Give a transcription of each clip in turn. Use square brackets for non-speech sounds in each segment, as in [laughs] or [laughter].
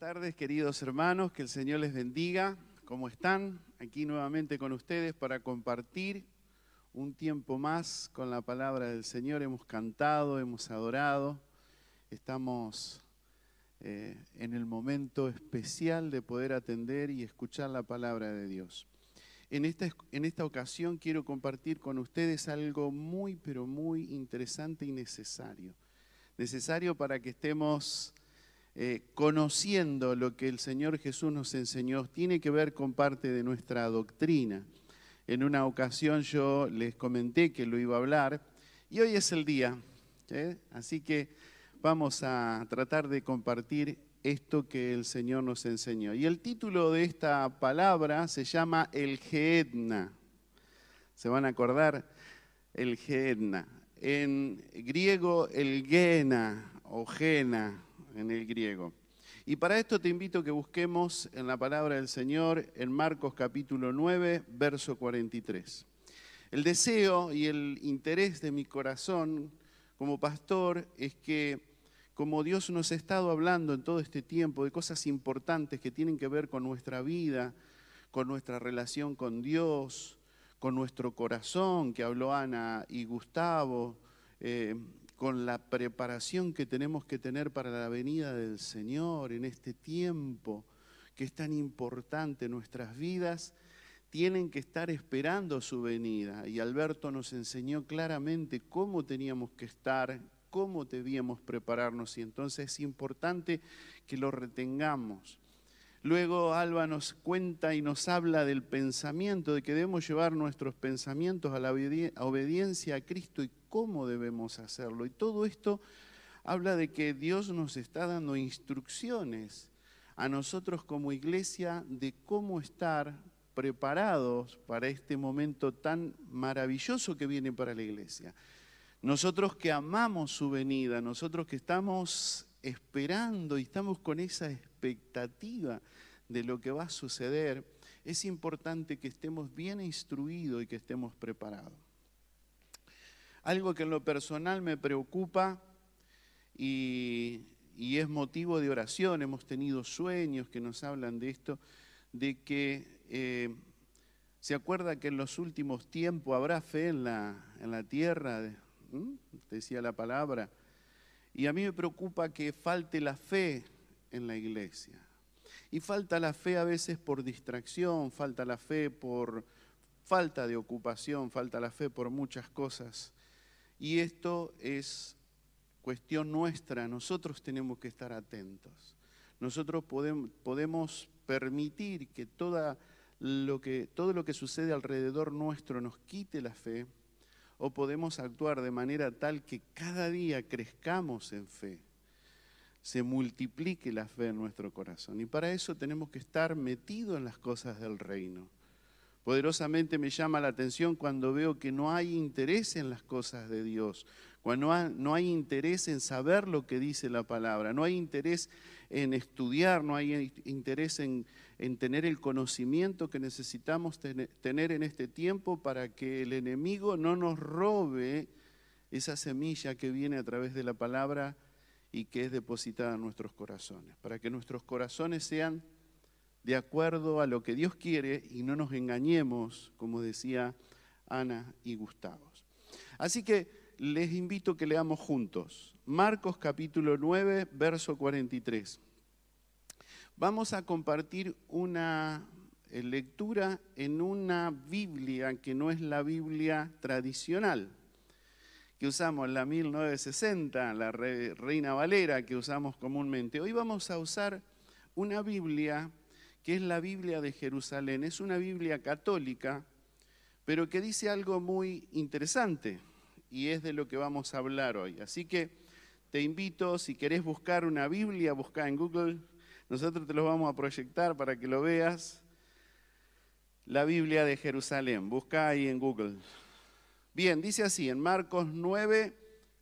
tardes, queridos hermanos, que el Señor les bendiga. ¿Cómo están? Aquí nuevamente con ustedes para compartir un tiempo más con la palabra del Señor. Hemos cantado, hemos adorado, estamos eh, en el momento especial de poder atender y escuchar la palabra de Dios. En esta, en esta ocasión quiero compartir con ustedes algo muy, pero muy interesante y necesario. Necesario para que estemos eh, conociendo lo que el Señor Jesús nos enseñó, tiene que ver con parte de nuestra doctrina. En una ocasión yo les comenté que lo iba a hablar y hoy es el día. Así que vamos a tratar de compartir esto que el Señor nos enseñó. Y el título de esta palabra se llama el Geedna. ¿Se van a acordar? El Geedna. En griego el Gena o Gena en el griego. Y para esto te invito a que busquemos en la palabra del Señor en Marcos capítulo 9, verso 43. El deseo y el interés de mi corazón como pastor es que como Dios nos ha estado hablando en todo este tiempo de cosas importantes que tienen que ver con nuestra vida, con nuestra relación con Dios, con nuestro corazón, que habló Ana y Gustavo, eh, con la preparación que tenemos que tener para la venida del Señor en este tiempo que es tan importante nuestras vidas, tienen que estar esperando su venida. Y Alberto nos enseñó claramente cómo teníamos que estar, cómo debíamos prepararnos, y entonces es importante que lo retengamos. Luego Alba nos cuenta y nos habla del pensamiento, de que debemos llevar nuestros pensamientos a la obediencia a Cristo y cómo debemos hacerlo. Y todo esto habla de que Dios nos está dando instrucciones a nosotros como iglesia de cómo estar preparados para este momento tan maravilloso que viene para la iglesia. Nosotros que amamos su venida, nosotros que estamos esperando y estamos con esa expectativa de lo que va a suceder, es importante que estemos bien instruidos y que estemos preparados. Algo que en lo personal me preocupa y, es motivo de oración, hemos tenido sueños que nos hablan de esto, de que eh, se acuerda que en los últimos tiempos habrá fe en la, en la tierra, decía la palabra, y a mí me preocupa que falte la fe en la iglesia. Y falta la fe a veces por distracción, falta la fe por falta de ocupación, falta la fe por muchas cosas. Y esto es cuestión nuestra, nosotros tenemos que estar atentos. Nosotros podemos, permitir que, todo lo que sucede alrededor nuestro nos quite la fe o podemos actuar de manera tal que cada día crezcamos en fe, se multiplique la fe en nuestro corazón. Y para eso tenemos que estar metidos en las cosas del reino. Poderosamente me llama la atención cuando veo que no hay interés en las cosas de Dios, cuando no hay interés en saber lo que dice la palabra, no hay interés en estudiar, no hay interés en, tener el conocimiento que necesitamos tener en este tiempo para que el enemigo no nos robe esa semilla que viene a través de la palabra y que es depositada en nuestros corazones, para que nuestros corazones sean de acuerdo a lo que Dios quiere y no nos engañemos, como decía Ana y Gustavo. Así que les invito a que leamos juntos Marcos capítulo 9, verso 43. Vamos a compartir una eh, lectura en una Biblia que no es la Biblia tradicional que usamos, la 1960, la Reina Valera que usamos comúnmente. Hoy vamos a usar una Biblia que es la Biblia de Jerusalén. Es una Biblia católica, pero que dice algo muy interesante y es de lo que vamos a hablar hoy. Así que te invito, si querés buscar una Biblia, busca en Google. Nosotros te lo vamos a proyectar para que lo veas. La Biblia de Jerusalén, busca ahí en Google. Bien, dice así en Marcos 9,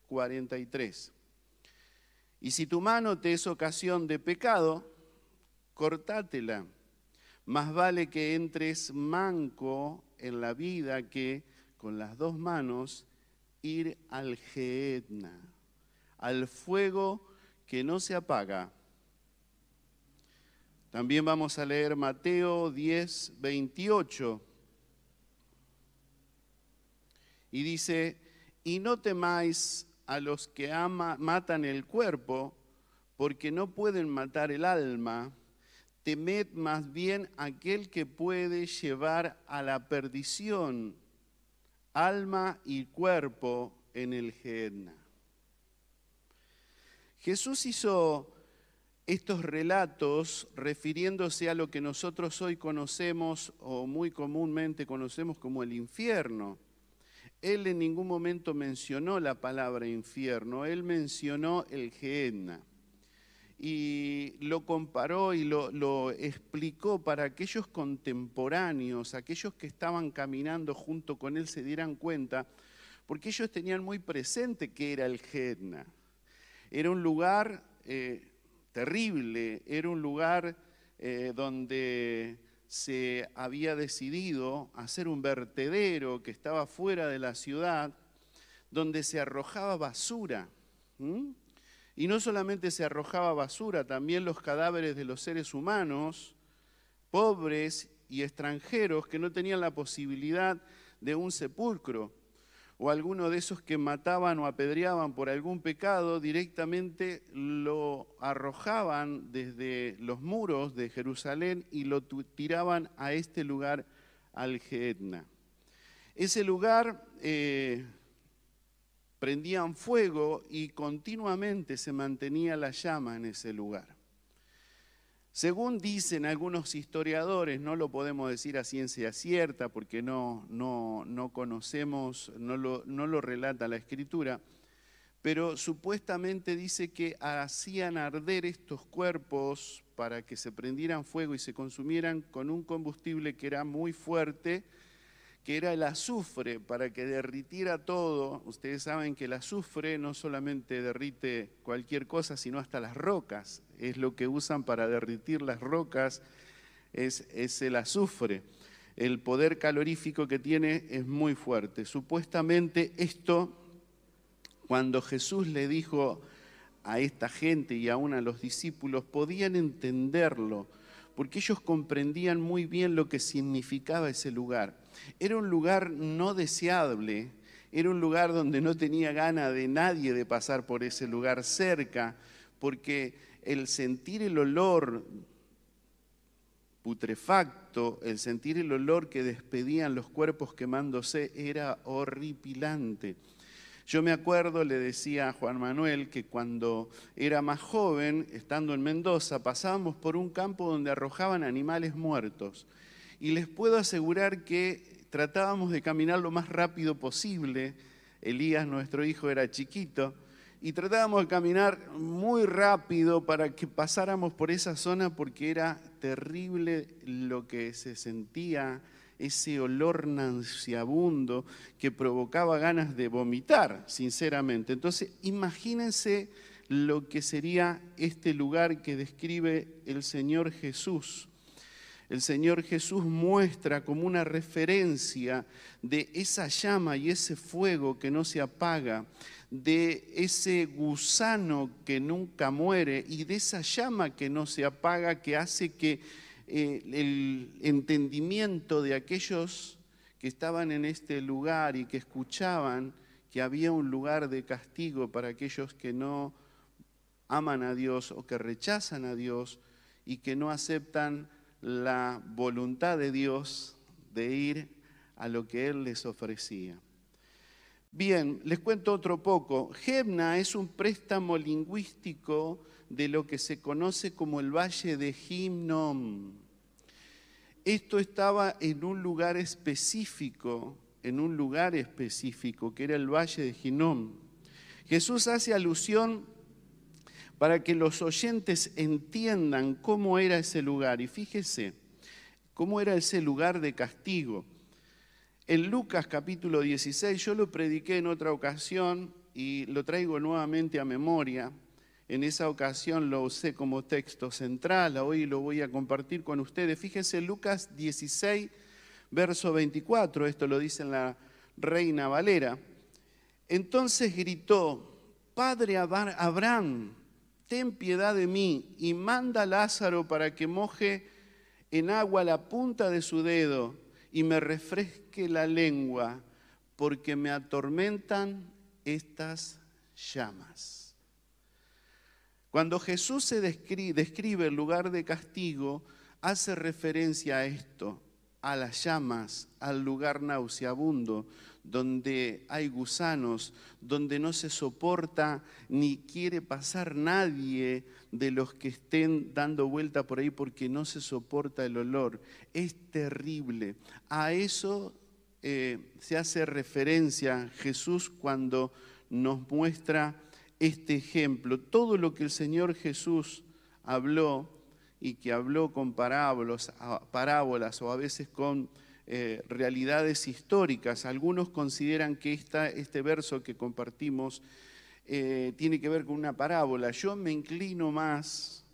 43. Y si tu mano te es ocasión de pecado, cortátela. Más vale que entres manco en la vida que con las dos manos ir al Geetna, al fuego que no se apaga También vamos a leer Mateo 10, 28. Y dice, y no temáis a los que matan el cuerpo, porque no pueden matar el alma, temed más bien aquel que puede llevar a la perdición alma y cuerpo en el Gehenna. Jesús hizo estos relatos refiriéndose a lo que nosotros hoy conocemos o muy comúnmente conocemos como el infierno. Él en ningún momento mencionó la palabra infierno, él mencionó el Gehenna. Y lo comparó y lo, explicó para aquellos contemporáneos, aquellos que estaban caminando junto con él, se dieran cuenta, porque ellos tenían muy presente que era el Gehenna. Era un lugar eh, terrible, era un lugar eh, donde se había decidido hacer un vertedero que estaba fuera de la ciudad, donde se arrojaba basura. Y no solamente se arrojaba basura, también los cadáveres de los seres humanos, pobres y extranjeros que no tenían la posibilidad de un sepulcro o alguno de esos que mataban o apedreaban por algún pecado, directamente lo arrojaban desde los muros de Jerusalén y lo tiraban a este lugar, al Geetna. Ese lugar eh, prendían fuego y continuamente se mantenía la llama en ese lugar. Según dicen algunos historiadores, no lo podemos decir a ciencia cierta porque no, no, no conocemos, no lo, no lo relata la escritura, pero supuestamente dice que hacían arder estos cuerpos para que se prendieran fuego y se consumieran con un combustible que era muy fuerte, que era el azufre, para que derritiera todo. Ustedes saben que el azufre no solamente derrite cualquier cosa, sino hasta las rocas. Es lo que usan para derritir las rocas, es, el azufre. El poder calorífico que tiene es muy fuerte. Supuestamente esto, cuando Jesús le dijo a esta gente y aún a los discípulos, podían entenderlo, porque ellos comprendían muy bien lo que significaba ese lugar era un lugar no deseable, era un lugar donde no tenía gana de nadie de pasar por ese lugar cerca, porque el sentir el olor putrefacto, el sentir el olor que despedían los cuerpos quemándose era horripilante. Yo me acuerdo, le decía a Juan Manuel, que cuando era más joven, estando en Mendoza, pasábamos por un campo donde arrojaban animales muertos. Y les puedo asegurar que tratábamos de caminar lo más rápido posible. Elías, nuestro hijo, era chiquito. Y tratábamos de caminar muy rápido para que pasáramos por esa zona porque era terrible lo que se sentía, ese olor nauseabundo que provocaba ganas de vomitar, sinceramente. Entonces, imagínense lo que sería este lugar que describe el Señor Jesús el Señor Jesús muestra como una referencia de esa llama y ese fuego que no se apaga, de ese gusano que nunca muere y de esa llama que no se apaga que hace que eh, el entendimiento de aquellos que estaban en este lugar y que escuchaban que había un lugar de castigo para aquellos que no aman a Dios o que rechazan a Dios y que no aceptan la voluntad de Dios de ir a lo que Él les ofrecía. Bien, les cuento otro poco. Gebna es un préstamo lingüístico de lo que se conoce como el Valle de Gimnom. Esto estaba en un lugar específico, en un lugar específico, que era el Valle de Gimnom. Jesús hace alusión para que los oyentes entiendan cómo era ese lugar. Y fíjese, cómo era ese lugar de castigo. En Lucas capítulo 16, yo lo prediqué en otra ocasión y lo traigo nuevamente a memoria. En esa ocasión lo usé como texto central, hoy lo voy a compartir con ustedes. Fíjense, Lucas 16, verso 24, esto lo dice en la Reina Valera. Entonces gritó, Padre Abraham, ten piedad de mí y manda a Lázaro para que moje en agua la punta de su dedo y me refresque la lengua, porque me atormentan estas llamas. Cuando Jesús se describe, el lugar de castigo, hace referencia a esto, a las llamas, al lugar nauseabundo, donde hay gusanos, donde no se soporta ni quiere pasar nadie de los que estén dando vuelta por ahí porque no se soporta el olor. Es terrible. A eso eh, se hace referencia Jesús cuando nos muestra este ejemplo. Todo lo que el Señor Jesús habló y que habló con parábolas, parábolas o a veces con eh, realidades históricas. Algunos consideran que este verso que compartimos eh, tiene que ver con una parábola. Yo me inclino más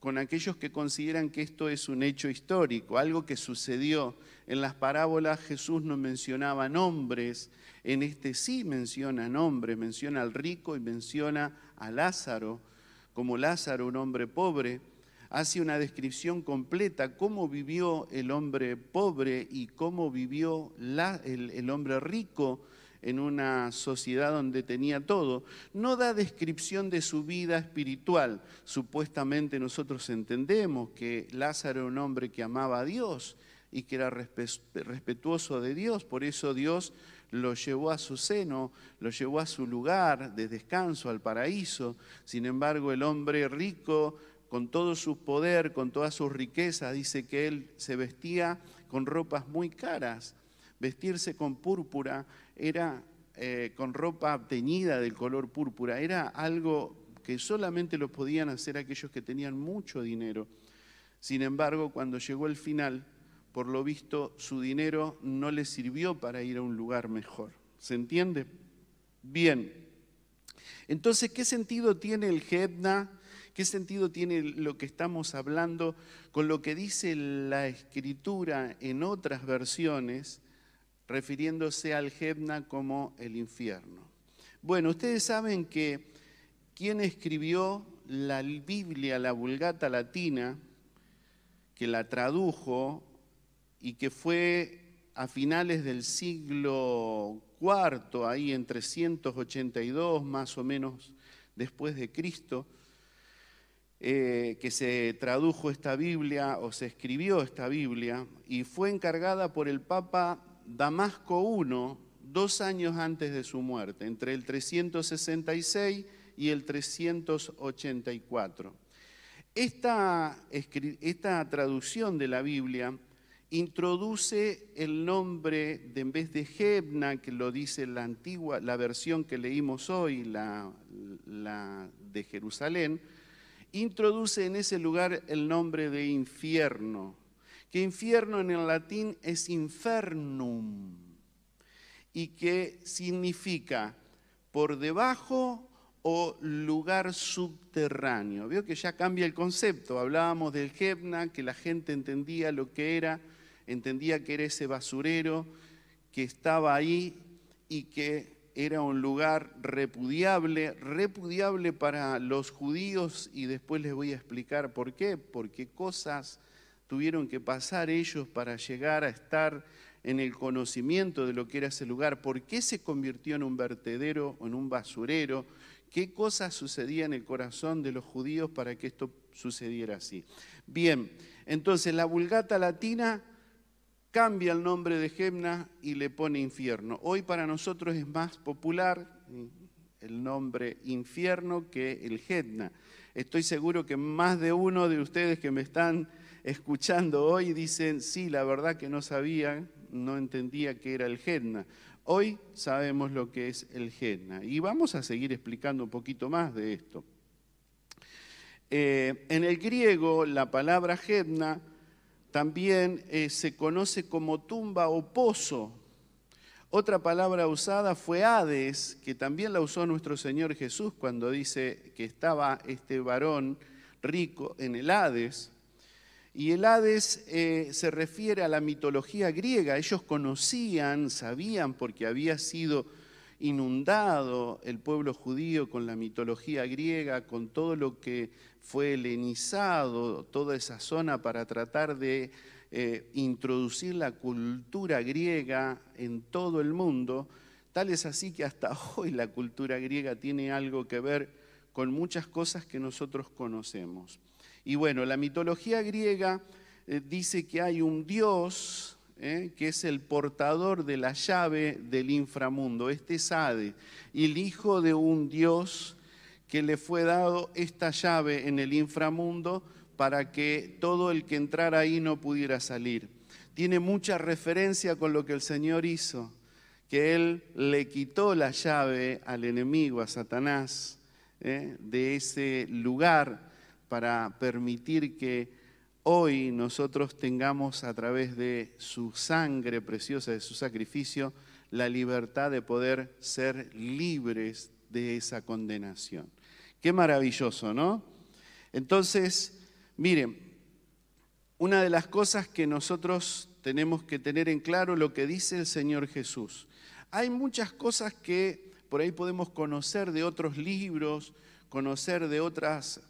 con aquellos que consideran que esto es un hecho histórico, algo que sucedió. En las parábolas Jesús no mencionaba nombres, en este sí menciona nombres, menciona al rico y menciona a Lázaro, como Lázaro, un hombre pobre hace una descripción completa cómo vivió el hombre pobre y cómo vivió el, hombre rico en una sociedad donde tenía todo. No da descripción de su vida espiritual. Supuestamente nosotros entendemos que Lázaro era un hombre que amaba a Dios y que era respetuoso de Dios, por eso Dios lo llevó a su seno, lo llevó a su lugar de descanso, al paraíso. Sin embargo, el hombre rico con todo su poder, con toda su riqueza, dice que él se vestía con ropas muy caras. Vestirse con púrpura era eh, con ropa teñida del color púrpura, era algo que solamente lo podían hacer aquellos que tenían mucho dinero. Sin embargo, cuando llegó el final, por lo visto, su dinero no le sirvió para ir a un lugar mejor. ¿Se entiende? Bien. Entonces, ¿qué sentido tiene el Gedna? ¿Qué sentido tiene lo que estamos hablando con lo que dice la escritura en otras versiones, refiriéndose al Gebna como el infierno? Bueno, ustedes saben que quien escribió la Biblia, la Vulgata latina, que la tradujo y que fue a finales del siglo IV, ahí en 382 más o menos después de Cristo, eh, que se tradujo esta Biblia o se escribió esta Biblia y fue encargada por el Papa Damasco I dos años antes de su muerte, entre el 366 y el 384. Esta, esta traducción de la Biblia introduce el nombre de en vez de Gebna, que lo dice la antigua, la versión que leímos hoy, la de Jerusalén, introduce en ese lugar el nombre de infierno, que infierno en el latín es infernum y que significa por debajo o lugar subterráneo. Veo que ya cambia el concepto. Hablábamos del Gebna, que la gente entendía lo que era, entendía que era ese basurero que estaba ahí y que era un lugar repudiable, repudiable para los judíos y después les voy a explicar por qué, porque cosas tuvieron que pasar ellos para llegar a estar en el conocimiento de lo que era ese lugar, por qué se convirtió en un vertedero o en un basurero, qué cosas sucedían en el corazón de los judíos para que esto sucediera así. Bien, entonces la vulgata latina cambia el nombre de Gemna y le pone infierno. Hoy para nosotros es más popular el nombre infierno que el Gemna. Estoy seguro que más de uno de ustedes que me están escuchando hoy dicen, sí, la verdad que no sabía, no entendía que era el Gemna. Hoy sabemos lo que es el Gemna y vamos a seguir explicando un poquito más de esto. Eh, en el griego la palabra Gemna también eh, se conoce como tumba o pozo. Otra palabra usada fue Hades, que también la usó nuestro Señor Jesús cuando dice que estaba este varón rico en el Hades. Y el Hades eh, se refiere a la mitología griega. Ellos conocían, sabían, porque había sido inundado el pueblo judío con la mitología griega, con todo lo que fue helenizado, toda esa zona para tratar de eh, introducir la cultura griega en todo el mundo, tal es así que hasta [laughs] hoy la cultura griega tiene algo que ver con muchas cosas que nosotros conocemos. Y bueno, la mitología griega eh, dice que hay un dios ¿eh? que es el portador de la llave del inframundo. Este es Hade, y el hijo de un Dios que le fue dado esta llave en el inframundo para que todo el que entrara ahí no pudiera salir. Tiene mucha referencia con lo que el Señor hizo, que Él le quitó la llave al enemigo, a Satanás, ¿eh? de ese lugar para permitir que hoy nosotros tengamos a través de su sangre preciosa, de su sacrificio, la libertad de poder ser libres de esa condenación. Qué maravilloso, ¿no? Entonces, miren, una de las cosas que nosotros tenemos que tener en claro lo que dice el Señor Jesús. Hay muchas cosas que por ahí podemos conocer de otros libros, conocer de otras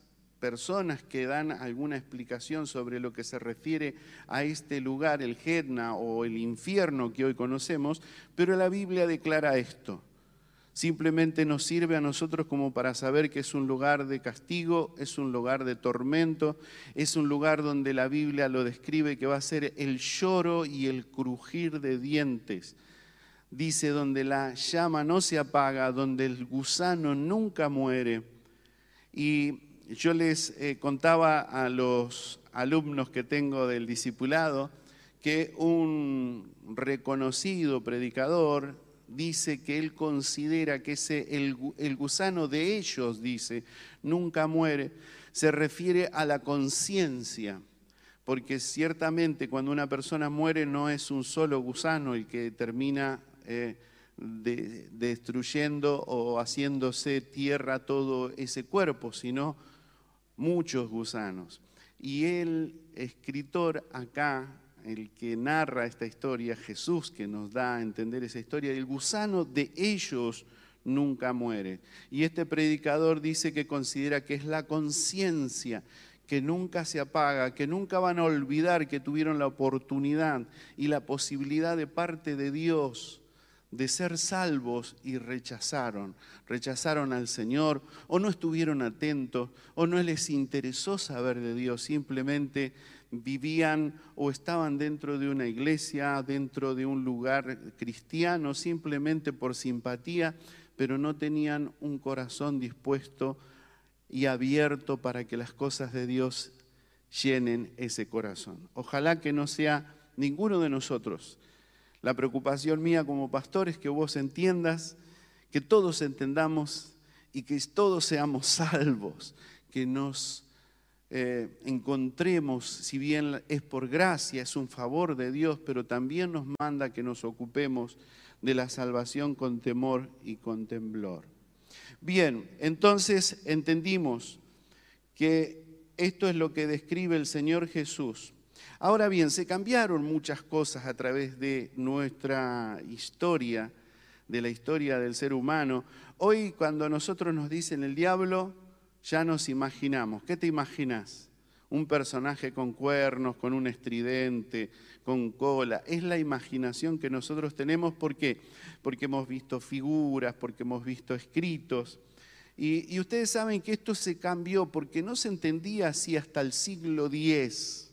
personas que dan alguna explicación sobre lo que se refiere a este lugar, el Gedna o el infierno que hoy conocemos, pero la Biblia declara esto. Simplemente nos sirve a nosotros como para saber que es un lugar de castigo, es un lugar de tormento, es un lugar donde la Biblia lo describe que va a ser el lloro y el crujir de dientes. Dice donde la llama no se apaga, donde el gusano nunca muere. Y yo les eh, contaba a los alumnos que tengo del discipulado que un reconocido predicador dice que él considera que ese, el, el gusano de ellos, dice, nunca muere, se refiere a la conciencia, porque ciertamente cuando una persona muere no es un solo gusano el que termina eh, destruyendo o haciéndose tierra todo ese cuerpo, sino muchos gusanos. Y el escritor acá, el que narra esta historia, Jesús, que nos da a entender esa historia, el gusano de ellos nunca muere. Y este predicador dice que considera que es la conciencia que nunca se apaga, que nunca van a olvidar que tuvieron la oportunidad y la posibilidad de parte de Dios de ser salvos y rechazaron. Rechazaron al Señor o no estuvieron atentos o no les interesó saber de Dios. Simplemente vivían o estaban dentro de una iglesia, dentro de un lugar cristiano, simplemente por simpatía, pero no tenían un corazón dispuesto y abierto para que las cosas de Dios llenen ese corazón. Ojalá que no sea ninguno de nosotros la preocupación mía como pastor es que vos entiendas, que todos entendamos y que todos seamos [laughs] salvos, que nos eh, encontremos, si bien es por gracia, es un favor de Dios, pero también nos manda que nos ocupemos de la salvación con temor y con temblor. Bien, entonces entendimos que esto es lo que describe el Señor Jesús Ahora bien, se cambiaron muchas cosas a través de nuestra historia, de la historia del ser humano. Hoy cuando nosotros nos dicen el diablo, ya nos imaginamos. ¿Qué te imaginas? Un personaje con cuernos, con un estridente, con cola. Es la imaginación que nosotros tenemos. ¿Por qué? Porque hemos visto figuras, porque hemos visto escritos. Y, ustedes saben que esto se cambió porque no se entendía así hasta el siglo X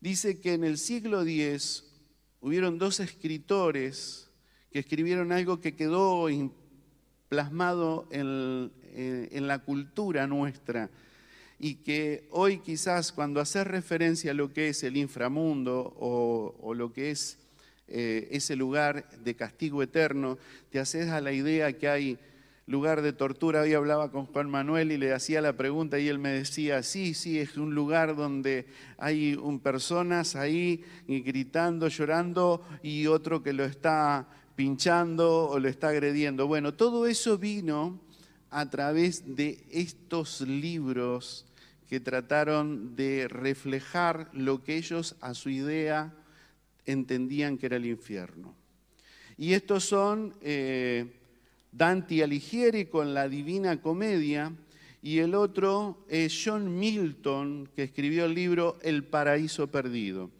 dice que en el siglo X hubieron dos escritores que escribieron algo que quedó plasmado en, la cultura nuestra y que hoy quizás cuando haces referencia a lo que es el inframundo o, lo que es eh, ese lugar de castigo eterno, te haces a la idea que hay lugar de tortura. Hoy hablaba con Juan Manuel y le hacía la pregunta y él me decía, sí, sí, es un lugar donde hay un, personas ahí gritando, llorando y otro que lo está pinchando o lo está agrediendo. Bueno, todo eso vino a través de estos libros que trataron de reflejar lo que ellos a su idea entendían que era el infierno. Y estos son... Eh, Dante Alighieri con la Divina Comedia y el otro es John Milton, que escribió el libro El Paraíso Perdido.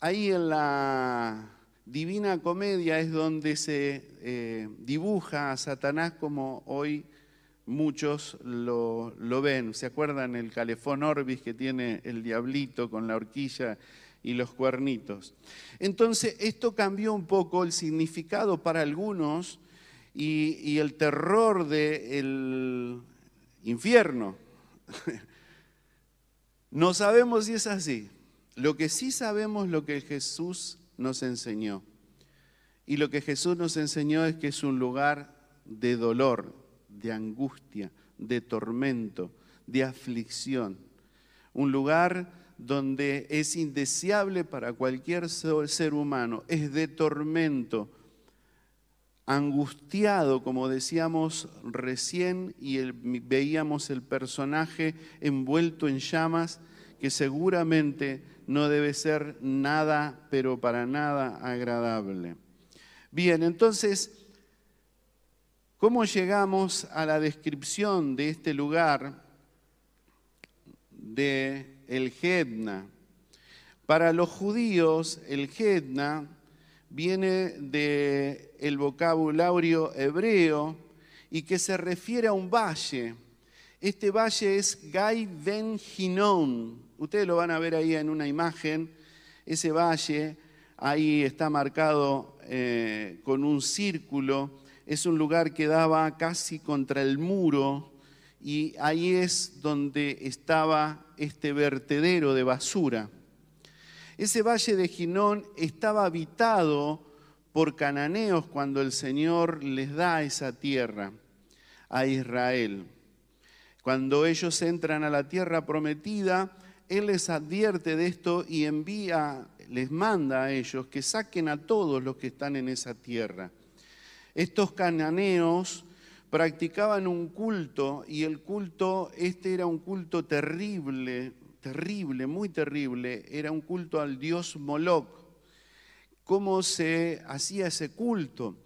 Ahí en la Divina Comedia es donde se eh, dibuja a Satanás como hoy muchos lo, ven. ¿Se acuerdan el calefón orbis que tiene el diablito con la horquilla y los cuernitos? Entonces, esto cambió un poco el significado para algunos y, el terror del infierno. [laughs] no sabemos si es así. Lo que sí sabemos lo que Jesús nos enseñó. Y lo que Jesús nos enseñó es que es un lugar de dolor, de angustia, de tormento, de aflicción. Un lugar donde es indeseable para cualquier ser humano, es de tormento, angustiado, como decíamos recién, y veíamos el personaje envuelto en llamas, que seguramente no debe ser nada, pero para nada agradable. Bien, entonces, ¿cómo llegamos a la descripción de este lugar de el Gedna? Para los judíos, el Gedna viene del el vocabulario hebreo y que se refiere a un valle. Este valle es Gai Ben Hinnon. Ustedes lo van a ver ahí en una imagen. Ese valle ahí está marcado eh, con un círculo. Es un lugar que daba casi contra el muro y ahí es donde estaba este vertedero de basura. Ese valle de Ginón estaba habitado por cananeos cuando el Señor les da esa tierra a Israel. Cuando ellos entran a la tierra prometida, Él les advierte de esto y envía, les manda a ellos que saquen a todos los que están en esa tierra. Estos cananeos practicaban un culto y el culto, este era un culto terrible, terrible, muy terrible, era un culto al dios Moloch. ¿Cómo se hacía ese culto?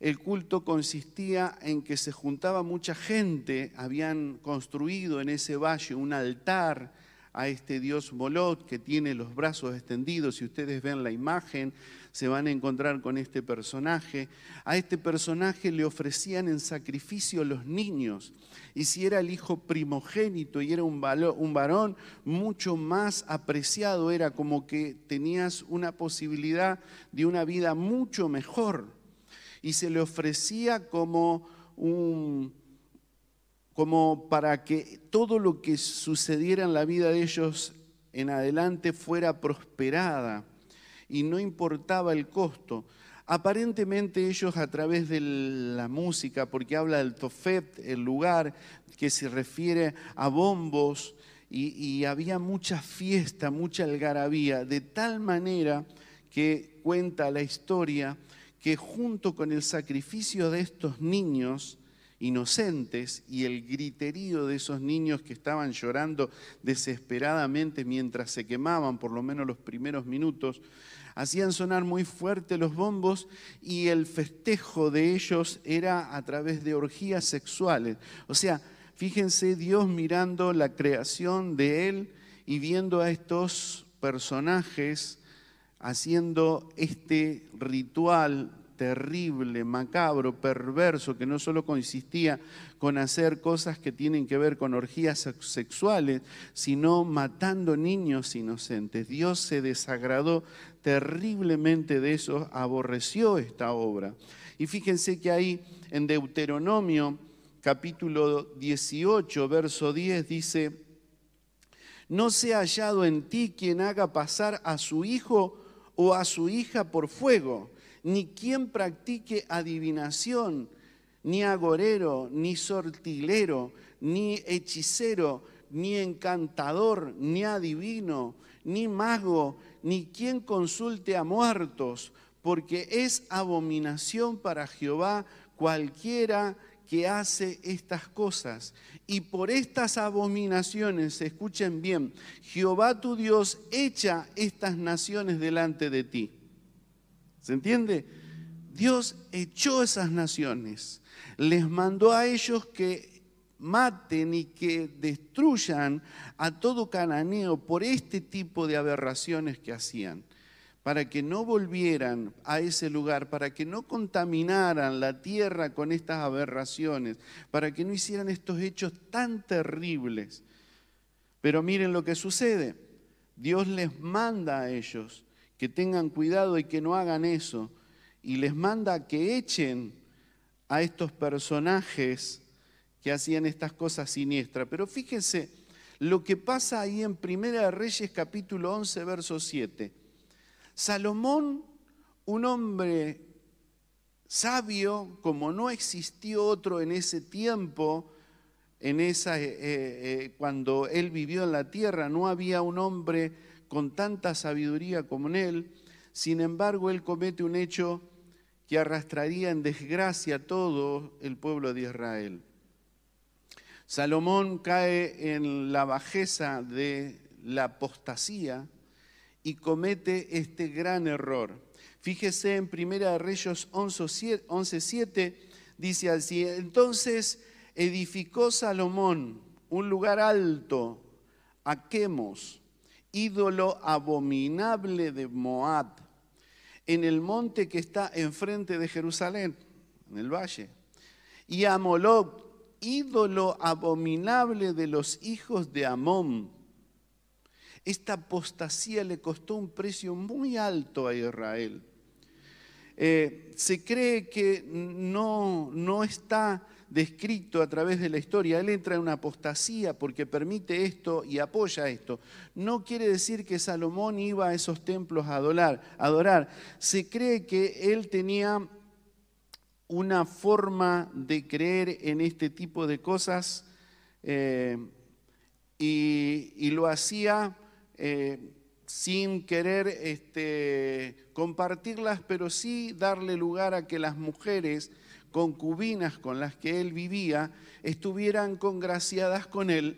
El culto consistía en que se juntaba mucha gente, habían construido en ese valle un altar a este dios Moloch que tiene los brazos extendidos. Si ustedes ven la imagen, se van a encontrar con este personaje. A este personaje le ofrecían en sacrificio los niños. Y si era el hijo primogénito y era un, un varón, mucho más apreciado era como que tenías una posibilidad de una vida mucho mejor. Y se le ofrecía como un, como para que todo lo que sucediera en la vida de ellos en adelante fuera prosperada y no importaba el costo. Aparentemente ellos a través de la música, porque habla del Tofet, el lugar que se refiere a bombos, y, y había mucha fiesta, mucha algarabía, de tal manera que cuenta la historia que junto con el sacrificio de estos niños, inocentes y el griterío de esos niños que estaban llorando desesperadamente mientras se quemaban, por lo menos los primeros minutos, hacían sonar muy fuerte los bombos y el festejo de ellos era a través de orgías sexuales. O sea, fíjense Dios mirando la creación de Él y viendo a estos personajes haciendo este ritual terrible, macabro, perverso, que no solo consistía con hacer cosas que tienen que ver con orgías sexuales, sino matando niños inocentes. Dios se desagradó terriblemente de eso, aborreció esta obra. Y fíjense que ahí en Deuteronomio capítulo 18, verso 10 dice, no sea hallado en ti quien haga pasar a su hijo o a su hija por fuego ni quien practique adivinación, ni agorero, ni sortilero, ni hechicero, ni encantador, ni adivino, ni mago, ni quien consulte a muertos, porque es abominación para Jehová cualquiera que hace estas cosas. Y por estas abominaciones, escuchen bien, Jehová tu Dios echa estas naciones delante de ti. ¿Se entiende? Dios echó esas naciones, les mandó a ellos que maten y que destruyan a todo cananeo por este tipo de aberraciones que hacían, para que no volvieran a ese lugar, para que no contaminaran la tierra con estas aberraciones, para que no hicieran estos hechos tan terribles. Pero miren lo que sucede. Dios les manda a ellos que tengan cuidado y que no hagan eso. Y les manda que echen a estos personajes que hacían estas cosas siniestras. Pero fíjense lo que pasa ahí en Primera de Reyes capítulo 11, verso 7. Salomón, un hombre sabio, como no existió otro en ese tiempo, en esa, eh, eh, cuando él vivió en la tierra, no había un hombre con tanta sabiduría como en él. Sin embargo, él comete un hecho que arrastraría en desgracia a todo el pueblo de Israel. Salomón cae en la bajeza de la apostasía y comete este gran error. Fíjese en Primera de Reyes 11.7, dice así, entonces edificó Salomón un lugar alto a Quemos, ídolo abominable de Moab, en el monte que está enfrente de Jerusalén, en el valle, y a Moloch, ídolo abominable de los hijos de Amón. Esta apostasía le costó un precio muy alto a Israel. Eh, se cree que no, no está descrito a través de la historia. Él entra en una apostasía porque permite esto y apoya esto. No quiere decir que Salomón iba a esos templos a adorar. Se cree que él tenía una forma de creer en este tipo de cosas eh, y, lo hacía eh, sin querer este, compartirlas, pero sí darle lugar a que las mujeres concubinas con las que él vivía estuvieran congraciadas con él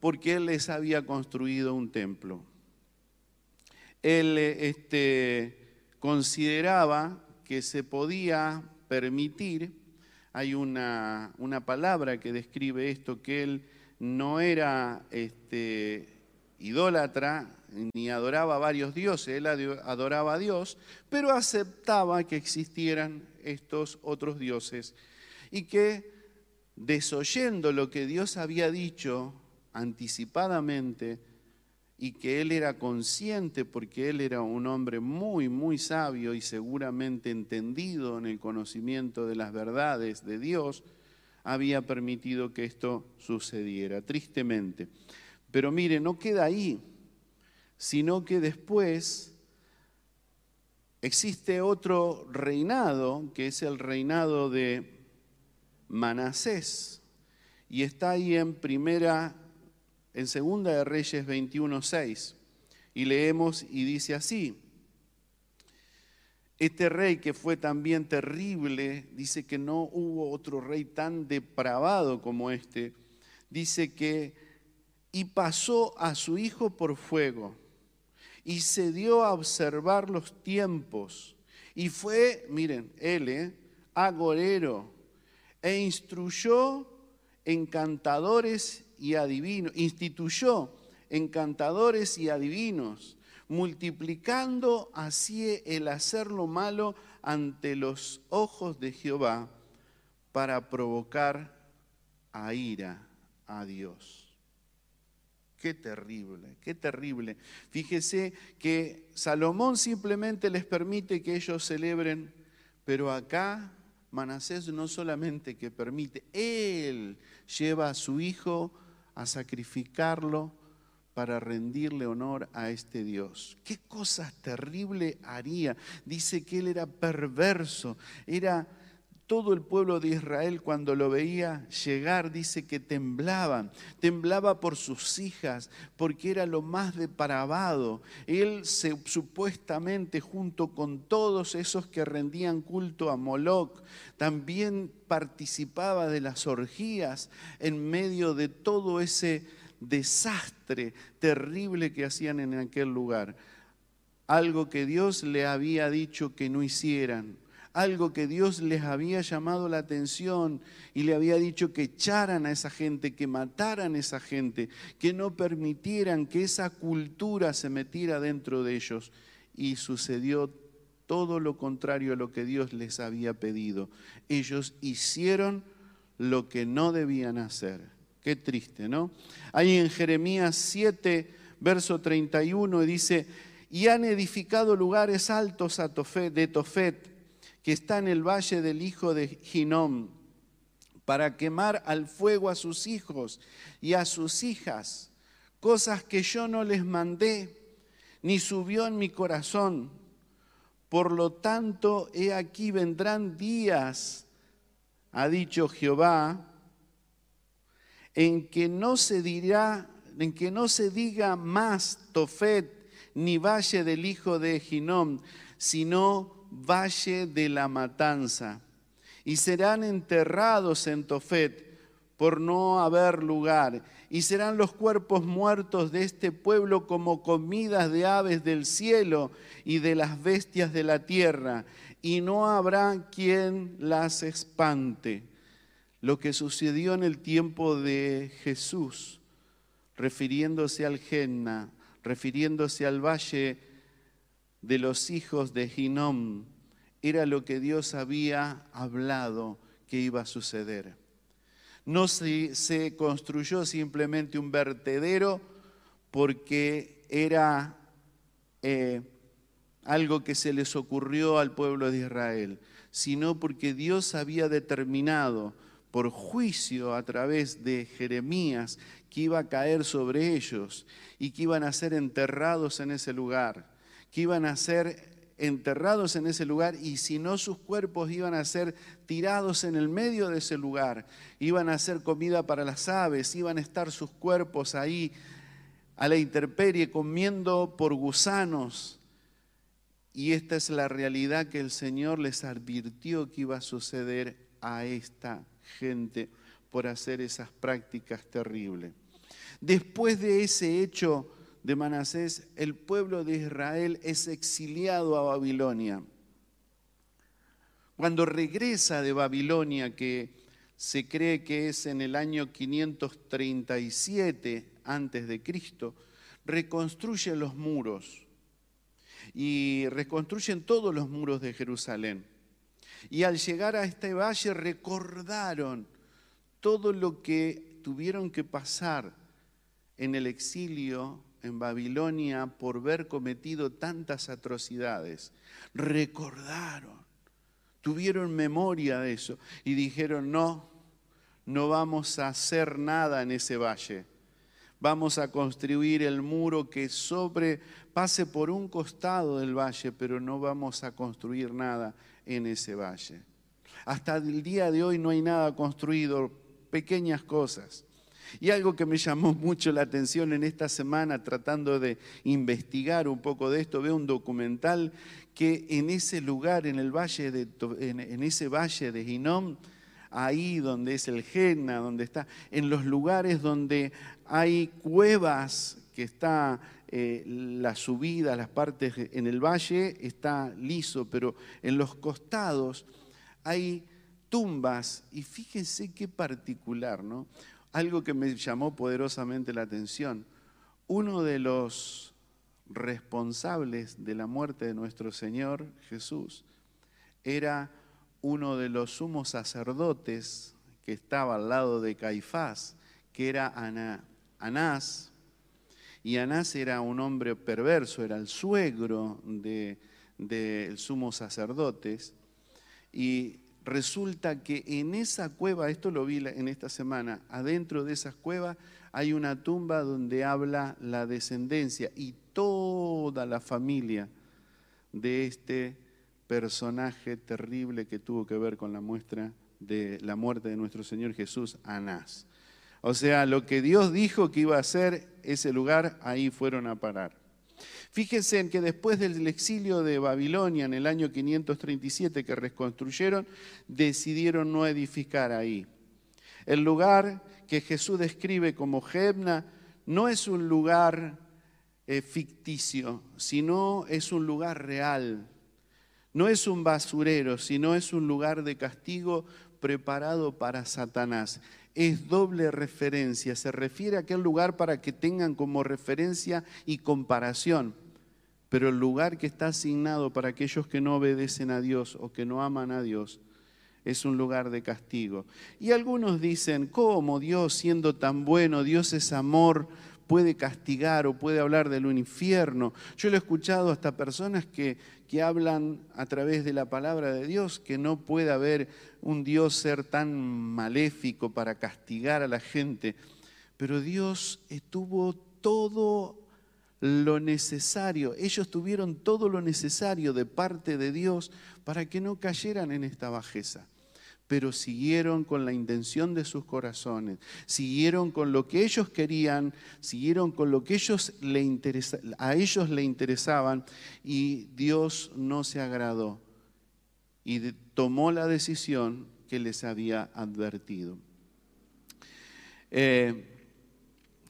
porque él les había construido un templo. Él este, consideraba que se podía permitir, hay una, una, palabra que describe esto, que él no era este, idólatra ni adoraba a varios dioses, él adoraba a Dios, pero aceptaba que existieran estos otros dioses y que desoyendo lo que Dios había dicho anticipadamente y que él era consciente porque él era un hombre muy, muy sabio y seguramente entendido en el conocimiento de las verdades de Dios, había permitido que esto sucediera, tristemente. Pero mire, no queda ahí, sino que después Existe otro reinado, que es el reinado de Manasés, y está ahí en primera, en segunda de Reyes 21.6, y leemos y dice así, este rey que fue también terrible, dice que no hubo otro rey tan depravado como este, dice que, y pasó a su hijo por fuego y se dio a observar los tiempos. Y fue, miren, él, eh, agorero, e instruyó encantadores y adivinos, instituyó encantadores y adivinos, multiplicando así el hacer lo malo ante los ojos de Jehová para provocar a ira a Dios. Qué terrible, qué terrible. Fíjese que Salomón simplemente les permite que ellos celebren, pero acá Manasés no solamente que permite, él lleva a su hijo a sacrificarlo para rendirle honor a este Dios. ¿Qué cosas terrible haría? Dice que él era perverso, era todo el pueblo de Israel cuando lo veía llegar dice que temblaban, temblaba por sus hijas, porque era lo más depravado. Él supuestamente junto con todos esos que rendían culto a Moloch, también participaba de las orgías en medio de todo ese desastre terrible que hacían en aquel lugar. Algo que Dios le había dicho que no hicieran algo que Dios les había llamado la atención y le había dicho que echaran a esa gente, que mataran a esa gente, que no permitieran que esa cultura se metiera dentro de ellos. Y sucedió todo lo contrario a lo que Dios les había pedido. Ellos hicieron lo que no debían hacer. Qué triste, ¿no? Ahí en Jeremías 7, verso 31 dice, y han edificado lugares altos a de Tofet, que está en el valle del hijo de Ginom, para quemar al fuego a sus hijos y a sus hijas, cosas que yo no les mandé, ni subió en mi corazón. Por lo tanto, he aquí vendrán días, ha dicho Jehová, en que no se dirá, en que no se diga más Tofet ni valle del hijo de Ginom, sino valle de la matanza. Y serán enterrados en Tofet por no haber lugar. Y serán los cuerpos muertos de este pueblo como comidas de aves del cielo y de las bestias de la tierra. Y no habrá quien las espante. Lo que sucedió en el tiempo de Jesús, refiriéndose al Genna, refiriéndose al valle de los hijos de Ginom, era lo que Dios había hablado que iba a suceder. No se, construyó simplemente un vertedero porque era eh, algo que se les ocurrió al pueblo de Israel, sino porque Dios había determinado por juicio a través de Jeremías que iba a caer sobre ellos y que iban a ser enterrados en ese lugar, que iban a ser enterrados en ese lugar y si no sus cuerpos iban a ser tirados en el medio de ese lugar, iban a ser comida para las aves, iban a estar sus cuerpos ahí a la intemperie comiendo por gusanos. Y esta es la realidad que el Señor les advirtió que iba a suceder a esta gente por hacer esas prácticas terribles. Después de ese hecho de Manasés, el pueblo de Israel es exiliado a Babilonia. Cuando regresa de Babilonia, que se cree que es en el año 537 antes de Cristo, reconstruye los muros y reconstruyen todos los muros de Jerusalén. Y al llegar a este valle recordaron todo lo que tuvieron que pasar en el exilio en Babilonia por ver cometido tantas atrocidades. Recordaron, tuvieron memoria de eso y dijeron, no, no vamos a hacer nada en ese valle. Vamos a construir el muro que sobre pase por un costado del valle, pero no vamos a construir nada en ese valle. Hasta el día de hoy no hay nada construido, pequeñas cosas. Y algo que me llamó [laughs] mucho la atención en esta semana tratando de investigar un poco de esto, veo un documental que en ese lugar, en el valle de, en, ese valle de Ginom, ahí donde es el Gena, donde está, en los lugares donde hay cuevas que está eh, la subida, las partes en el valle está liso, pero en los costados hay tumbas y fíjense qué particular, ¿no? Algo que me llamó poderosamente la atención. Uno de los responsables de la muerte de nuestro Señor Jesús era uno de los sumos sacerdotes que estaba al lado de Caifás, que era Anás, y Anás era un hombre perverso, era el suegro del de, sumo sacerdotes. Y resulta que en esa cueva, esto lo vi en esta semana, adentro de esas cuevas hay una tumba donde habla la descendencia y toda la familia de este personaje terrible que tuvo que ver con la muestra de la muerte de nuestro Señor Jesús, Anás. O sea, lo que Dios dijo que iba a hacer ese lugar, ahí fueron a parar. Fíjense en que después del exilio de Babilonia en el año 537 que reconstruyeron, decidieron no edificar ahí. El lugar que Jesús describe como Gebna no es un lugar eh, ficticio, sino es un lugar real, No es un basurero, sino es un lugar de castigo preparado para Satanás. Es doble referencia, se refiere a aquel lugar para que tengan como referencia y comparación. Pero el lugar que está asignado para aquellos que no obedecen a Dios o que no aman a Dios es un lugar de castigo. Y algunos dicen, ¿cómo Dios siendo tan bueno, Dios es amor, puede castigar o puede hablar del infierno? Yo lo he escuchado hasta personas que, que hablan a través de la palabra de Dios, que no puede haber un Dios ser tan maléfico para castigar a la gente. Pero Dios tuvo todo lo necesario, ellos tuvieron todo lo necesario de parte de Dios para que no cayeran en esta bajeza pero siguieron con la intención de sus corazones, siguieron con lo que ellos querían, siguieron con lo que ellos le a ellos le interesaban y Dios no se agradó y tomó la decisión que les había advertido. Eh,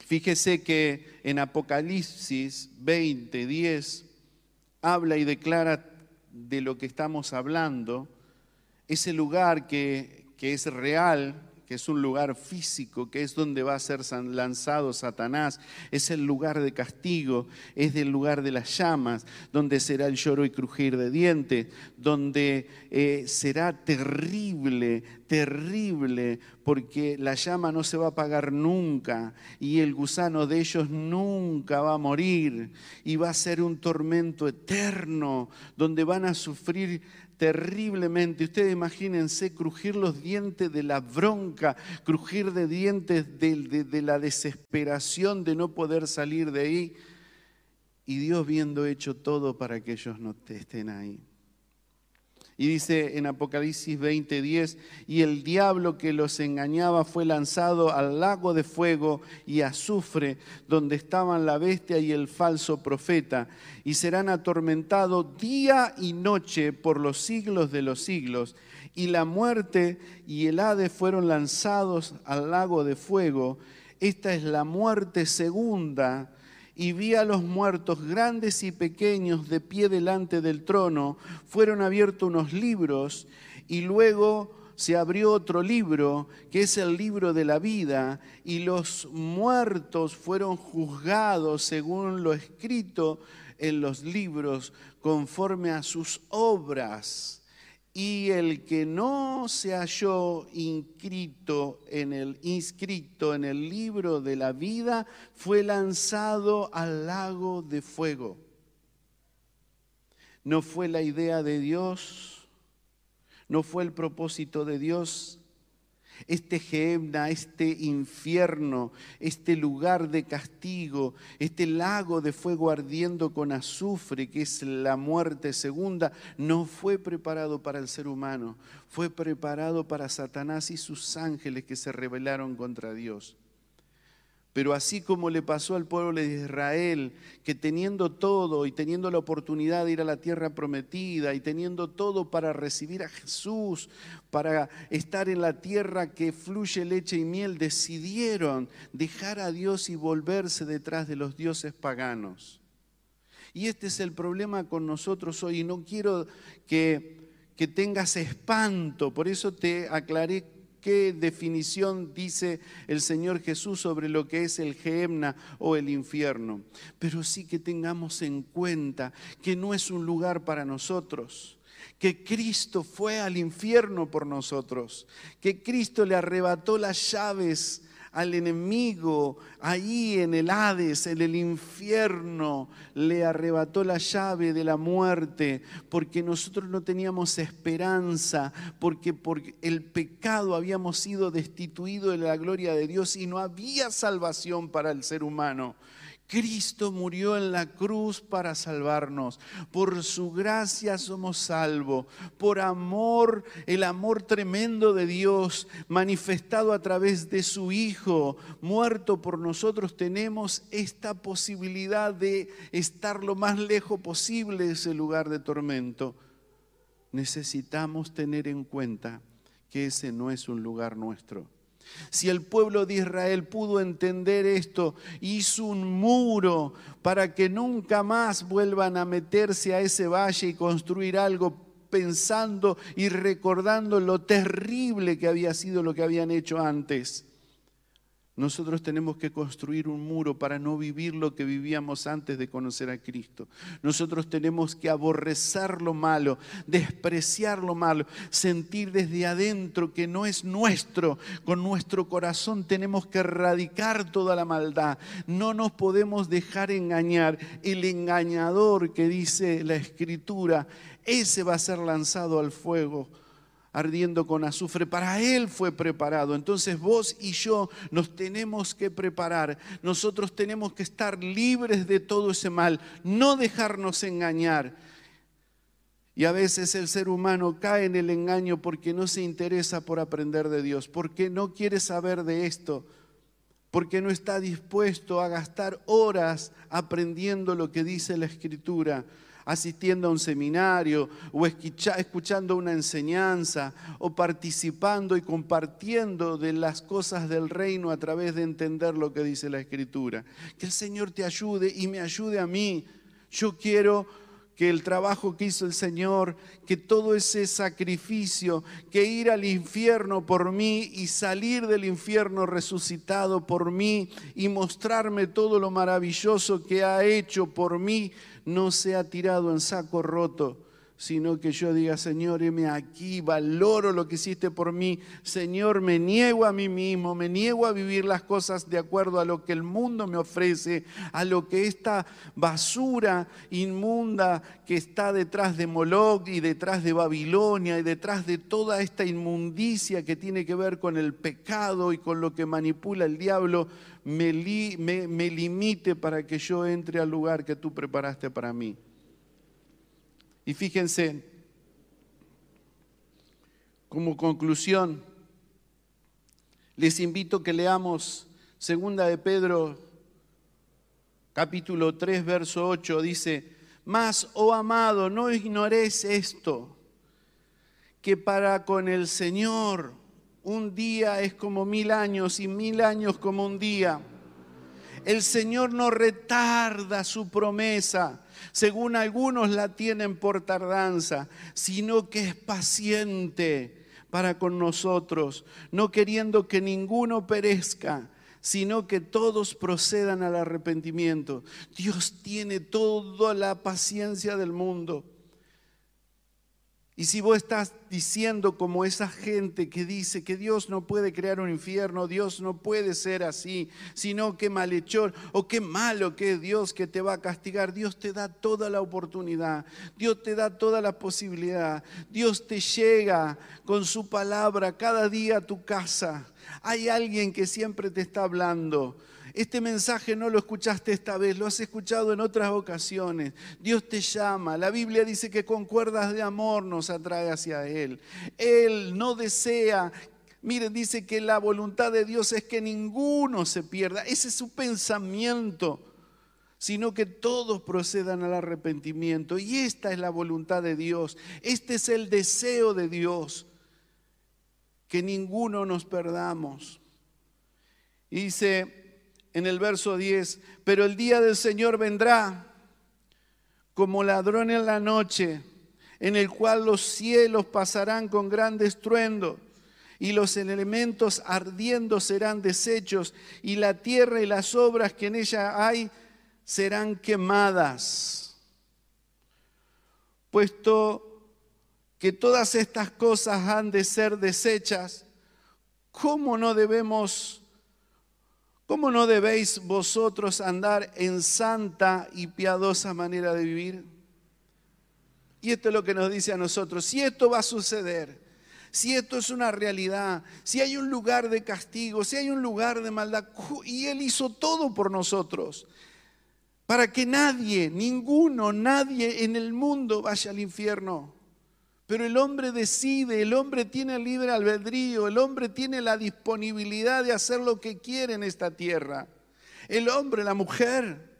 fíjese que en Apocalipsis 20, 10 habla y declara de lo que estamos hablando ese lugar que, es real, que es un lugar físico, que es donde va a ser lanzado Satanás, es el lugar de castigo, es el lugar de las llamas, donde será el lloro y crujir de dientes, donde eh, será terrible, terrible, porque la llama no se va a apagar nunca y el gusano de ellos nunca va a morir y va a ser un tormento eterno, donde van a sufrir terriblemente. Ustedes imagínense crujir los dientes de la bronca, crujir de dientes de, la desesperación de no poder salir de ahí. Y Dios viendo hecho todo para que ellos no estén ahí. Y dice en Apocalipsis 20:10, y el diablo que los engañaba fue lanzado al lago de fuego y azufre, donde estaban la bestia y el falso profeta, y serán atormentados día y noche por los siglos de los siglos. Y la muerte y el Hades fueron lanzados al lago de fuego. Esta es la muerte segunda y vi a los muertos grandes y pequeños de pie delante del trono. Fueron abiertos unos libros y luego se abrió otro libro, que es el libro de la vida, y los muertos fueron juzgados según lo escrito en los libros, conforme a sus obras y el que no se halló inscrito en el, inscrito en el libro de la vida fue lanzado al lago de fuego. No fue la idea de Dios, no fue el propósito de Dios este Gehenna, este infierno, este lugar de castigo, este lago de fuego ardiendo con azufre, que es la muerte segunda, no fue preparado para el ser humano, fue preparado para Satanás y sus ángeles que se rebelaron contra Dios. Pero así como le pasó al pueblo de Israel, que teniendo todo y teniendo la oportunidad de ir a la tierra prometida y teniendo todo para recibir a Jesús, para estar en la tierra que fluye leche y miel, decidieron dejar a Dios y volverse detrás de los dioses paganos. Y este es el problema con nosotros hoy. No quiero que, que tengas espanto, por eso te aclaré qué definición dice el Señor Jesús sobre lo que es el Gehenna o el infierno. Pero sí que tengamos en cuenta que no es un lugar para nosotros que Cristo fue al infierno por nosotros, que Cristo le arrebató las llaves al enemigo ahí en el Hades, en el infierno, le arrebató la llave de la muerte, porque nosotros no teníamos esperanza, porque por el pecado habíamos sido destituidos de la gloria de Dios y no había salvación para el ser humano. Cristo murió en la cruz para salvarnos. Por su gracia somos salvos. Por amor, el amor tremendo de Dios manifestado a través de su Hijo, muerto por nosotros, tenemos esta posibilidad de estar lo más lejos posible de ese lugar de tormento. Necesitamos tener en cuenta que ese no es un lugar nuestro si el pueblo de Israel pudo entender esto, hizo un muro para que nunca más vuelvan a meterse a ese valle y construir algo pensando y recordando lo terrible que había sido lo que habían hecho antes. Nosotros tenemos que construir un muro para no vivir lo que vivíamos antes de conocer a Cristo. Nosotros tenemos que aborrecer lo malo, despreciar lo malo, sentir desde adentro que no es nuestro. Con nuestro corazón tenemos que erradicar toda la maldad. No nos podemos dejar engañar. El engañador que dice la Escritura, ese va a ser lanzado al fuego ardiendo con azufre, para Él fue preparado. Entonces vos y yo nos tenemos que preparar. Nosotros tenemos que estar libres de todo ese mal, no dejarnos engañar. Y a veces el ser humano cae en el engaño porque no se interesa por aprender de Dios, porque no quiere saber de esto, porque no está dispuesto a gastar horas aprendiendo lo que dice la Escritura asistiendo a un seminario o escuchando una enseñanza o participando y compartiendo de las cosas del reino a través de entender lo que dice la Escritura. Que el Señor te ayude y me ayude a mí. Yo quiero que el trabajo que hizo el Señor, que todo ese sacrificio, que ir al infierno por mí y salir del infierno resucitado por mí y mostrarme todo lo maravilloso que ha hecho por mí, no sea tirado en saco roto, sino que yo diga, Señor, heme aquí, valoro lo que hiciste por mí. Señor, me niego a mí mismo, me niego a vivir las cosas de acuerdo a lo que el mundo me ofrece, a lo que esta basura inmunda que está detrás de Moloch y detrás de Babilonia y detrás de toda esta inmundicia que tiene que ver con el pecado y con lo que manipula el diablo, me, limite para que yo entre al lugar que tú preparaste para mí. Y fíjense, como conclusión, les invito que leamos segunda de Pedro capítulo 3 verso 8 dice, "Mas oh amado, no ignoréis esto, que para con el Señor un día es como mil años y mil años como un día." El Señor no retarda su promesa, según algunos la tienen por tardanza, sino que es paciente para con nosotros, no queriendo que ninguno perezca, sino que todos procedan al arrepentimiento. Dios tiene toda la paciencia del mundo y si vos estás diciendo como esa gente que dice que Dios no puede crear un infierno, Dios no puede ser así, sino que malhechor o qué malo que es Dios que te va a castigar, Dios te da toda la oportunidad, Dios te da toda la posibilidad, Dios te llega con su palabra cada día a tu casa. Hay alguien que siempre te está hablando. Este mensaje no lo escuchaste esta vez, lo has escuchado en otras ocasiones. Dios te llama. La Biblia dice que con cuerdas de amor nos atrae hacia Él. Él no desea Miren, dice que la voluntad de Dios es que ninguno se pierda. Ese es su pensamiento, sino que todos procedan al arrepentimiento. Y esta es la voluntad de Dios. Este es el deseo de Dios, que ninguno nos perdamos. Y dice, en el verso 10, pero el día del Señor vendrá como ladrón en la noche, en el cual los cielos pasarán con gran estruendo y los elementos ardiendo serán deshechos y la tierra y las obras que en ella hay serán quemadas. Puesto que todas estas cosas han de ser deshechas, ¿cómo no debemos ¿Cómo no debéis vosotros andar en santa y piadosa manera de vivir? Y esto es lo que nos dice a nosotros. Si esto va a suceder, si esto es una realidad, si hay un lugar de castigo, si hay un lugar de maldad, y Él hizo todo por nosotros, para que nadie, ninguno, nadie en el mundo vaya al infierno. Pero el hombre decide, el hombre tiene libre albedrío, el hombre tiene la disponibilidad de hacer lo que quiere en esta tierra. El hombre, la mujer.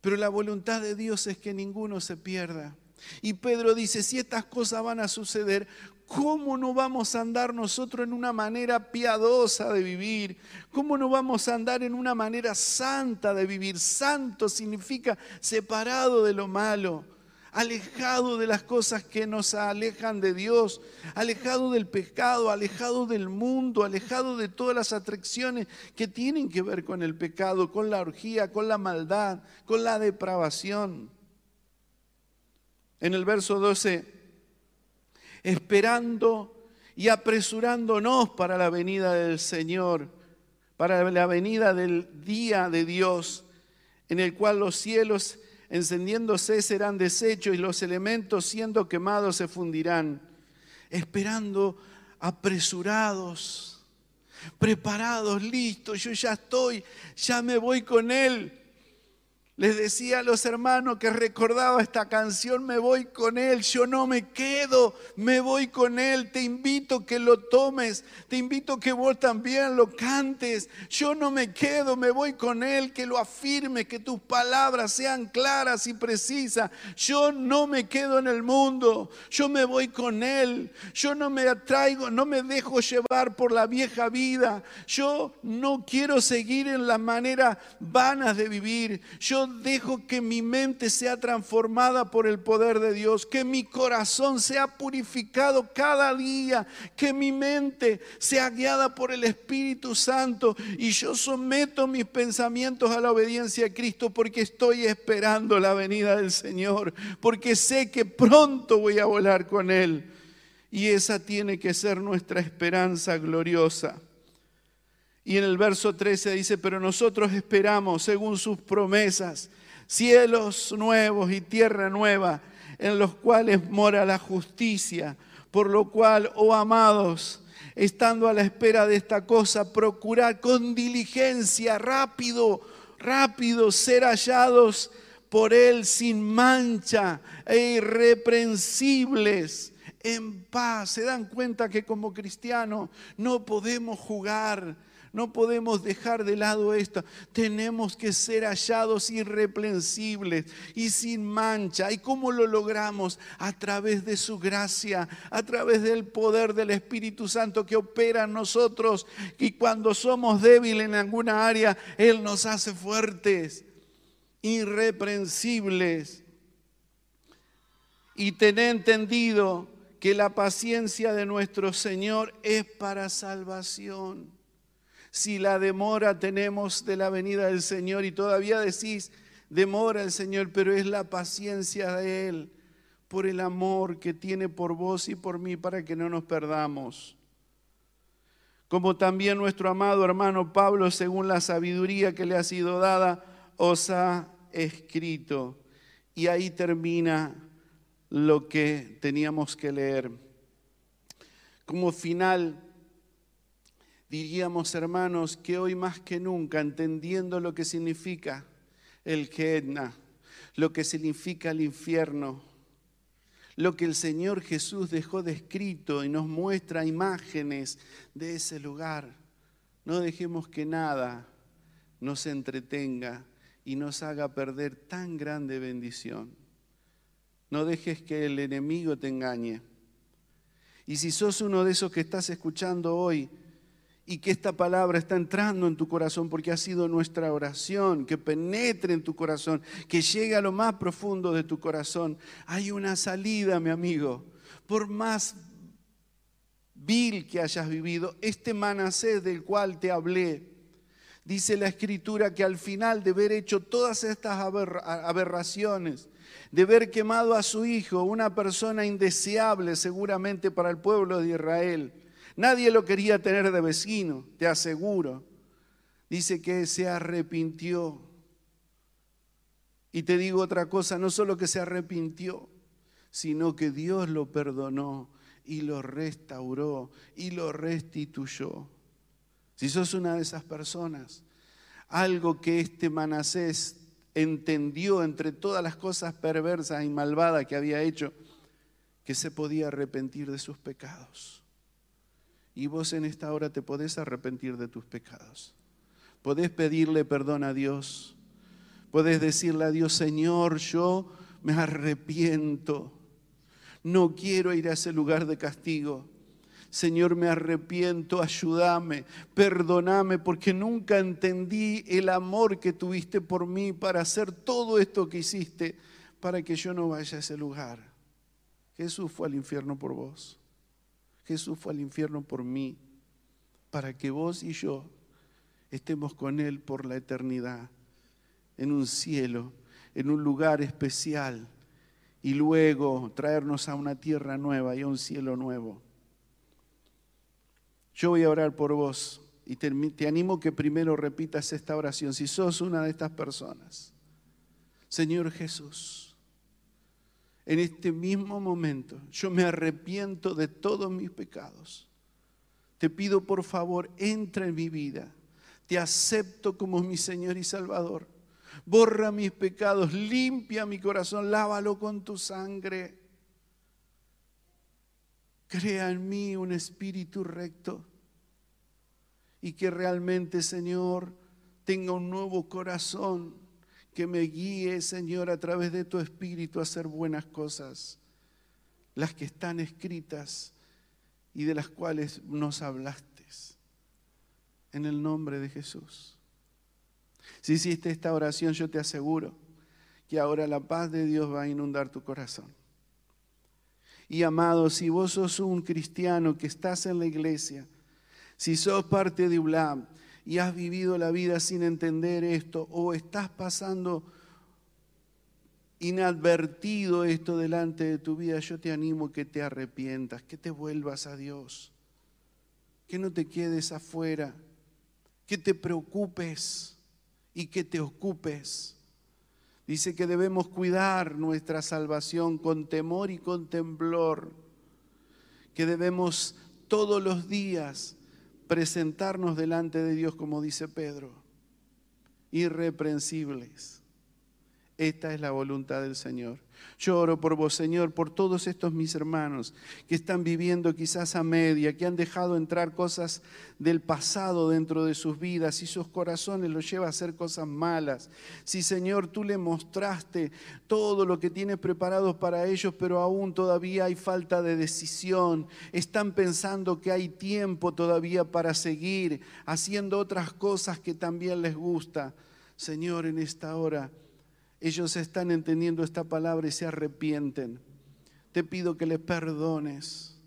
Pero la voluntad de Dios es que ninguno se pierda. Y Pedro dice, si estas cosas van a suceder, ¿cómo no vamos a andar nosotros en una manera piadosa de vivir? ¿Cómo no vamos a andar en una manera santa de vivir? Santo significa separado de lo malo alejado de las cosas que nos alejan de Dios, alejado del pecado, alejado del mundo, alejado de todas las atracciones que tienen que ver con el pecado, con la orgía, con la maldad, con la depravación. En el verso 12, esperando y apresurándonos para la venida del Señor, para la venida del día de Dios, en el cual los cielos encendiéndose serán deshechos y los elementos siendo quemados se fundirán, esperando apresurados, preparados, listos, yo ya estoy, ya me voy con Él. Les decía a los hermanos que recordaba esta canción, me voy con Él, yo no me quedo, me voy con Él, te invito que lo tomes, te invito que vos también lo cantes, yo no me quedo, me voy con Él, que lo afirme, que tus palabras sean claras y precisas, yo no me quedo en el mundo, yo me voy con Él, yo no me atraigo, no me dejo llevar por la vieja vida, yo no quiero seguir en la manera vanas de vivir, yo dejo que mi mente sea transformada por el poder de Dios, que mi corazón sea purificado cada día, que mi mente sea guiada por el Espíritu Santo y yo someto mis pensamientos a la obediencia a Cristo porque estoy esperando la venida del Señor, porque sé que pronto voy a volar con Él. Y esa tiene que ser nuestra esperanza gloriosa. Y en el verso 13 dice, pero nosotros esperamos, según sus promesas, cielos nuevos y tierra nueva, en los cuales mora la justicia. Por lo cual, oh amados, estando a la espera de esta cosa, procurad con diligencia, rápido, rápido, ser hallados por Él sin mancha e irreprensibles, en paz. Se dan cuenta que como cristianos no podemos jugar no podemos dejar de lado esto. Tenemos que ser hallados irreprensibles y sin mancha. ¿Y cómo lo logramos? A través de su gracia, a través del poder del Espíritu Santo que opera en nosotros. Y cuando somos débiles en alguna área, Él nos hace fuertes, irreprensibles. Y tener entendido que la paciencia de nuestro Señor es para salvación si la demora tenemos de la venida del Señor y todavía decís, demora el Señor, pero es la paciencia de Él por el amor que tiene por vos y por mí para que no nos perdamos. Como también nuestro amado hermano Pablo, según la sabiduría que le ha sido dada, os ha escrito. Y ahí termina lo que teníamos que leer. Como final, diríamos, hermanos, que hoy más que nunca, entendiendo lo que significa el Gehenna, lo que significa el infierno, lo que el Señor Jesús dejó descrito y nos muestra imágenes de ese lugar, no dejemos que nada nos entretenga y nos haga perder tan grande bendición. No dejes que el enemigo te engañe. Y si sos uno de esos que estás escuchando hoy, y que esta palabra está entrando en tu corazón porque ha sido nuestra oración, que penetre en tu corazón, que llegue a lo más profundo de tu corazón. Hay una salida, mi amigo. Por más vil que hayas vivido, este Manasés del cual te hablé, dice la escritura que al final de haber hecho todas estas aberraciones, de haber quemado a su hijo, una persona indeseable seguramente para el pueblo de Israel, Nadie lo quería tener de vecino, te aseguro. Dice que se arrepintió. Y te digo otra cosa, no solo que se arrepintió, sino que Dios lo perdonó y lo restauró y lo restituyó. Si sos una de esas personas, algo que este Manasés entendió entre todas las cosas perversas y malvadas que había hecho, que se podía arrepentir de sus pecados. Y vos en esta hora te podés arrepentir de tus pecados. Podés pedirle perdón a Dios. Podés decirle a Dios, Señor, yo me arrepiento. No quiero ir a ese lugar de castigo. Señor, me arrepiento, ayúdame, perdóname, porque nunca entendí el amor que tuviste por mí para hacer todo esto que hiciste para que yo no vaya a ese lugar. Jesús fue al infierno por vos. Jesús fue al infierno por mí, para que vos y yo estemos con Él por la eternidad, en un cielo, en un lugar especial, y luego traernos a una tierra nueva y a un cielo nuevo. Yo voy a orar por vos y te, te animo que primero repitas esta oración, si sos una de estas personas. Señor Jesús, en este mismo momento yo me arrepiento de todos mis pecados. Te pido por favor, entra en mi vida. Te acepto como mi Señor y Salvador. Borra mis pecados, limpia mi corazón, lávalo con tu sangre. Crea en mí un espíritu recto y que realmente, Señor, tenga un nuevo corazón que me guíe, Señor, a través de tu espíritu a hacer buenas cosas, las que están escritas y de las cuales nos hablaste. En el nombre de Jesús. Si hiciste esta oración, yo te aseguro que ahora la paz de Dios va a inundar tu corazón. Y amado, si vos sos un cristiano que estás en la iglesia, si sos parte de ULAM y has vivido la vida sin entender esto o estás pasando inadvertido esto delante de tu vida, yo te animo que te arrepientas, que te vuelvas a Dios, que no te quedes afuera, que te preocupes y que te ocupes. Dice que debemos cuidar nuestra salvación con temor y con temblor, que debemos todos los días presentarnos delante de Dios, como dice Pedro, irreprensibles. Esta es la voluntad del Señor. Yo oro por vos, Señor, por todos estos mis hermanos que están viviendo quizás a media, que han dejado entrar cosas del pasado dentro de sus vidas y sus corazones los lleva a hacer cosas malas. Si, Señor, tú le mostraste todo lo que tienes preparado para ellos, pero aún todavía hay falta de decisión, están pensando que hay tiempo todavía para seguir haciendo otras cosas que también les gusta. Señor, en esta hora ellos están entendiendo esta palabra y se arrepienten. Te pido que les perdones.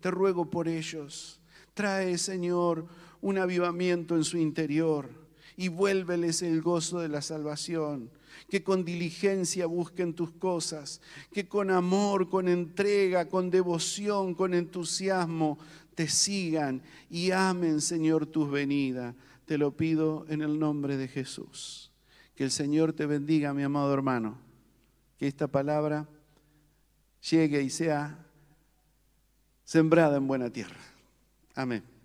Te ruego por ellos. Trae, Señor, un avivamiento en su interior y vuélveles el gozo de la salvación. Que con diligencia busquen tus cosas, que con amor, con entrega, con devoción, con entusiasmo te sigan y amen, Señor, tus venidas. Te lo pido en el nombre de Jesús. Que el Señor te bendiga, mi amado hermano. Que esta palabra llegue y sea sembrada en buena tierra. Amén.